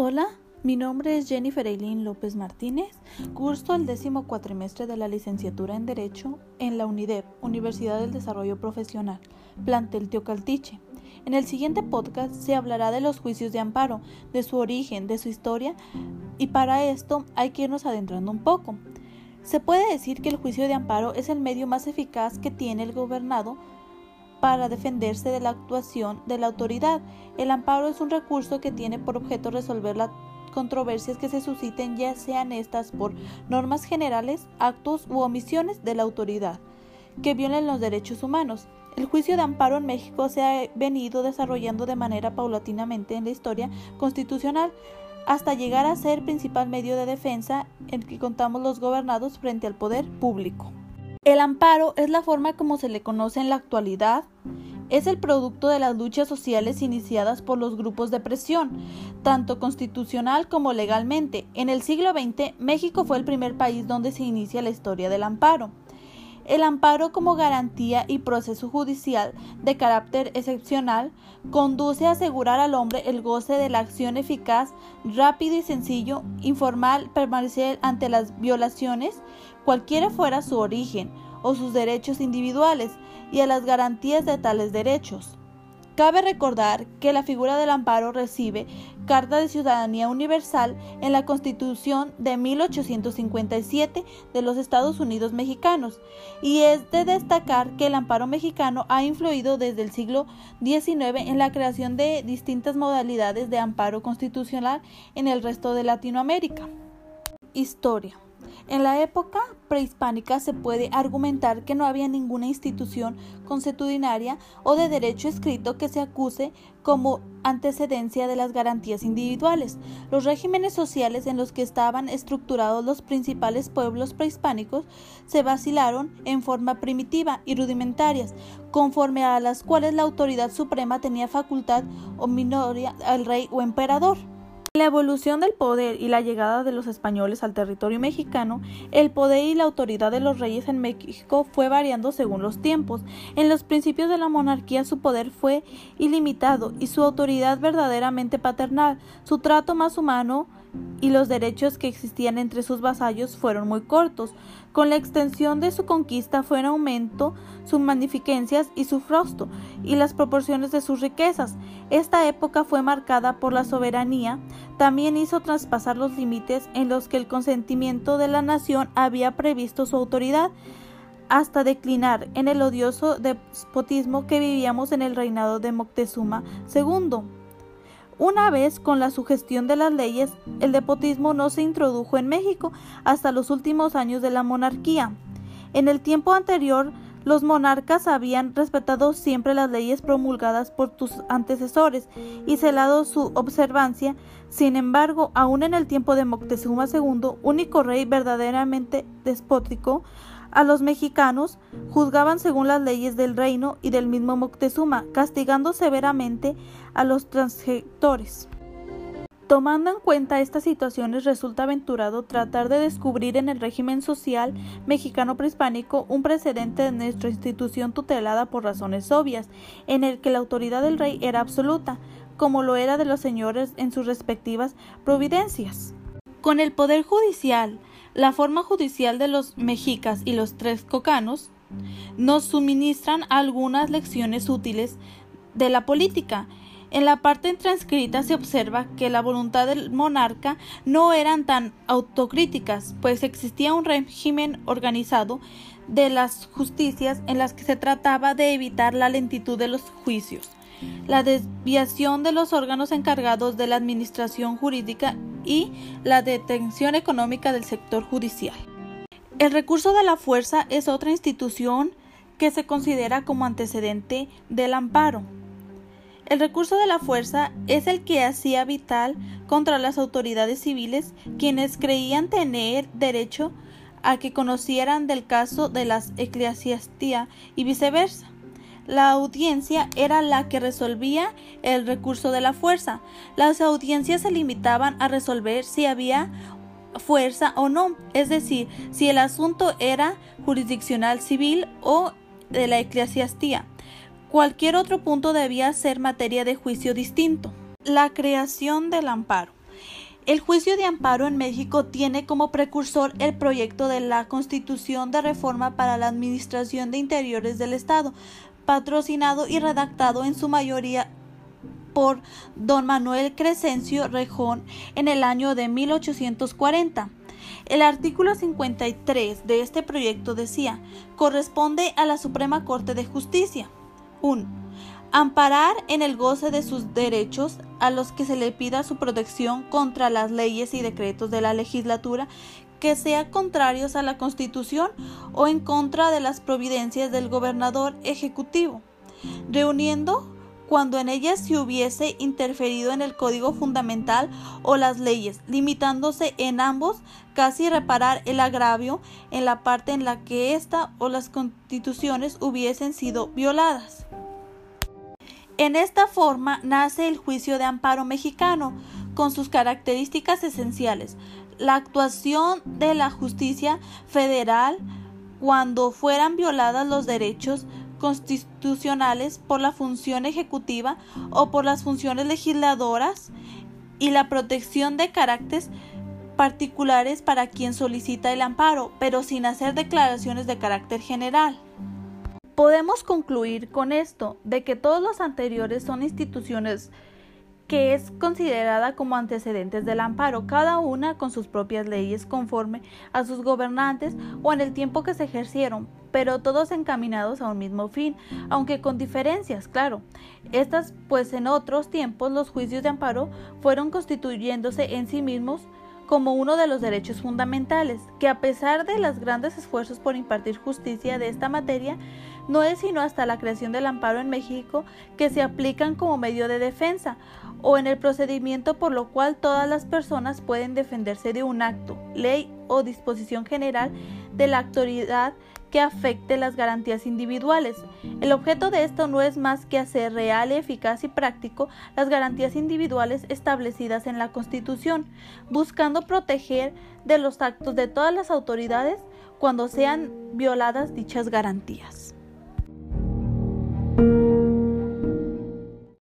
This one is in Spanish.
Hola, mi nombre es Jennifer Eileen López Martínez, curso el décimo cuatrimestre de la licenciatura en Derecho en la UNIDEP, Universidad del Desarrollo Profesional, plantel Teocaltiche. En el siguiente podcast se hablará de los juicios de amparo, de su origen, de su historia, y para esto hay que irnos adentrando un poco. Se puede decir que el juicio de amparo es el medio más eficaz que tiene el gobernado para defenderse de la actuación de la autoridad. El amparo es un recurso que tiene por objeto resolver las controversias que se susciten ya sean estas por normas generales, actos u omisiones de la autoridad que violen los derechos humanos. El juicio de amparo en México se ha venido desarrollando de manera paulatinamente en la historia constitucional hasta llegar a ser principal medio de defensa en que contamos los gobernados frente al poder público. El amparo es la forma como se le conoce en la actualidad. Es el producto de las luchas sociales iniciadas por los grupos de presión, tanto constitucional como legalmente. En el siglo XX, México fue el primer país donde se inicia la historia del amparo. El amparo como garantía y proceso judicial de carácter excepcional conduce a asegurar al hombre el goce de la acción eficaz, rápido y sencillo, informal, permanecer ante las violaciones, cualquiera fuera su origen o sus derechos individuales, y a las garantías de tales derechos. Cabe recordar que la figura del amparo recibe Carta de Ciudadanía Universal en la Constitución de 1857 de los Estados Unidos mexicanos, y es de destacar que el amparo mexicano ha influido desde el siglo XIX en la creación de distintas modalidades de amparo constitucional en el resto de Latinoamérica. Historia. En la época prehispánica se puede argumentar que no había ninguna institución consuetudinaria o de derecho escrito que se acuse como antecedencia de las garantías individuales. Los regímenes sociales en los que estaban estructurados los principales pueblos prehispánicos se vacilaron en forma primitiva y rudimentarias, conforme a las cuales la autoridad suprema tenía facultad o minoria al rey o emperador. La evolución del poder y la llegada de los españoles al territorio mexicano, el poder y la autoridad de los reyes en México fue variando según los tiempos. En los principios de la monarquía su poder fue ilimitado y su autoridad verdaderamente paternal, su trato más humano y los derechos que existían entre sus vasallos fueron muy cortos. Con la extensión de su conquista fue en aumento sus magnificencias y su frosto y las proporciones de sus riquezas. Esta época fue marcada por la soberanía, también hizo traspasar los límites en los que el consentimiento de la nación había previsto su autoridad hasta declinar en el odioso despotismo que vivíamos en el reinado de Moctezuma II. Una vez con la sugestión de las leyes, el depotismo no se introdujo en México hasta los últimos años de la monarquía. En el tiempo anterior, los monarcas habían respetado siempre las leyes promulgadas por sus antecesores y celado su observancia. Sin embargo, aún en el tiempo de Moctezuma II, único rey verdaderamente despótico, a los mexicanos juzgaban según las leyes del reino y del mismo Moctezuma, castigando severamente a los transgectores. Tomando en cuenta estas situaciones, resulta aventurado tratar de descubrir en el régimen social mexicano prehispánico un precedente de nuestra institución tutelada por razones obvias, en el que la autoridad del rey era absoluta, como lo era de los señores en sus respectivas providencias. Con el poder judicial, la forma judicial de los mexicas y los tres cocanos nos suministran algunas lecciones útiles de la política. En la parte transcrita se observa que la voluntad del monarca no eran tan autocríticas, pues existía un régimen organizado de las justicias en las que se trataba de evitar la lentitud de los juicios, la desviación de los órganos encargados de la administración jurídica y la detención económica del sector judicial. El recurso de la fuerza es otra institución que se considera como antecedente del amparo. El recurso de la fuerza es el que hacía vital contra las autoridades civiles quienes creían tener derecho a que conocieran del caso de las eclesiastía y viceversa. La audiencia era la que resolvía el recurso de la fuerza. Las audiencias se limitaban a resolver si había fuerza o no, es decir, si el asunto era jurisdiccional civil o de la eclesiastía. Cualquier otro punto debía ser materia de juicio distinto. La creación del amparo. El juicio de amparo en México tiene como precursor el proyecto de la Constitución de Reforma para la Administración de Interiores del Estado, patrocinado y redactado en su mayoría por don Manuel Crescencio Rejón en el año de 1840. El artículo 53 de este proyecto decía, corresponde a la Suprema Corte de Justicia 1. Amparar en el goce de sus derechos a los que se le pida su protección contra las leyes y decretos de la legislatura que sean contrarios a la Constitución o en contra de las providencias del gobernador ejecutivo, reuniendo cuando en ellas se hubiese interferido en el código fundamental o las leyes, limitándose en ambos casi reparar el agravio en la parte en la que ésta o las constituciones hubiesen sido violadas. En esta forma nace el juicio de amparo mexicano, con sus características esenciales, la actuación de la justicia federal cuando fueran violadas los derechos constitucionales por la función ejecutiva o por las funciones legisladoras y la protección de caracteres particulares para quien solicita el amparo, pero sin hacer declaraciones de carácter general. Podemos concluir con esto de que todos los anteriores son instituciones que es considerada como antecedentes del amparo, cada una con sus propias leyes conforme a sus gobernantes o en el tiempo que se ejercieron, pero todos encaminados a un mismo fin, aunque con diferencias, claro. Estas, pues en otros tiempos los juicios de amparo fueron constituyéndose en sí mismos como uno de los derechos fundamentales, que a pesar de los grandes esfuerzos por impartir justicia de esta materia, no es sino hasta la creación del amparo en México que se aplican como medio de defensa, o en el procedimiento por lo cual todas las personas pueden defenderse de un acto, ley o disposición general de la autoridad que afecte las garantías individuales. El objeto de esto no es más que hacer real, eficaz y práctico las garantías individuales establecidas en la Constitución, buscando proteger de los actos de todas las autoridades cuando sean violadas dichas garantías.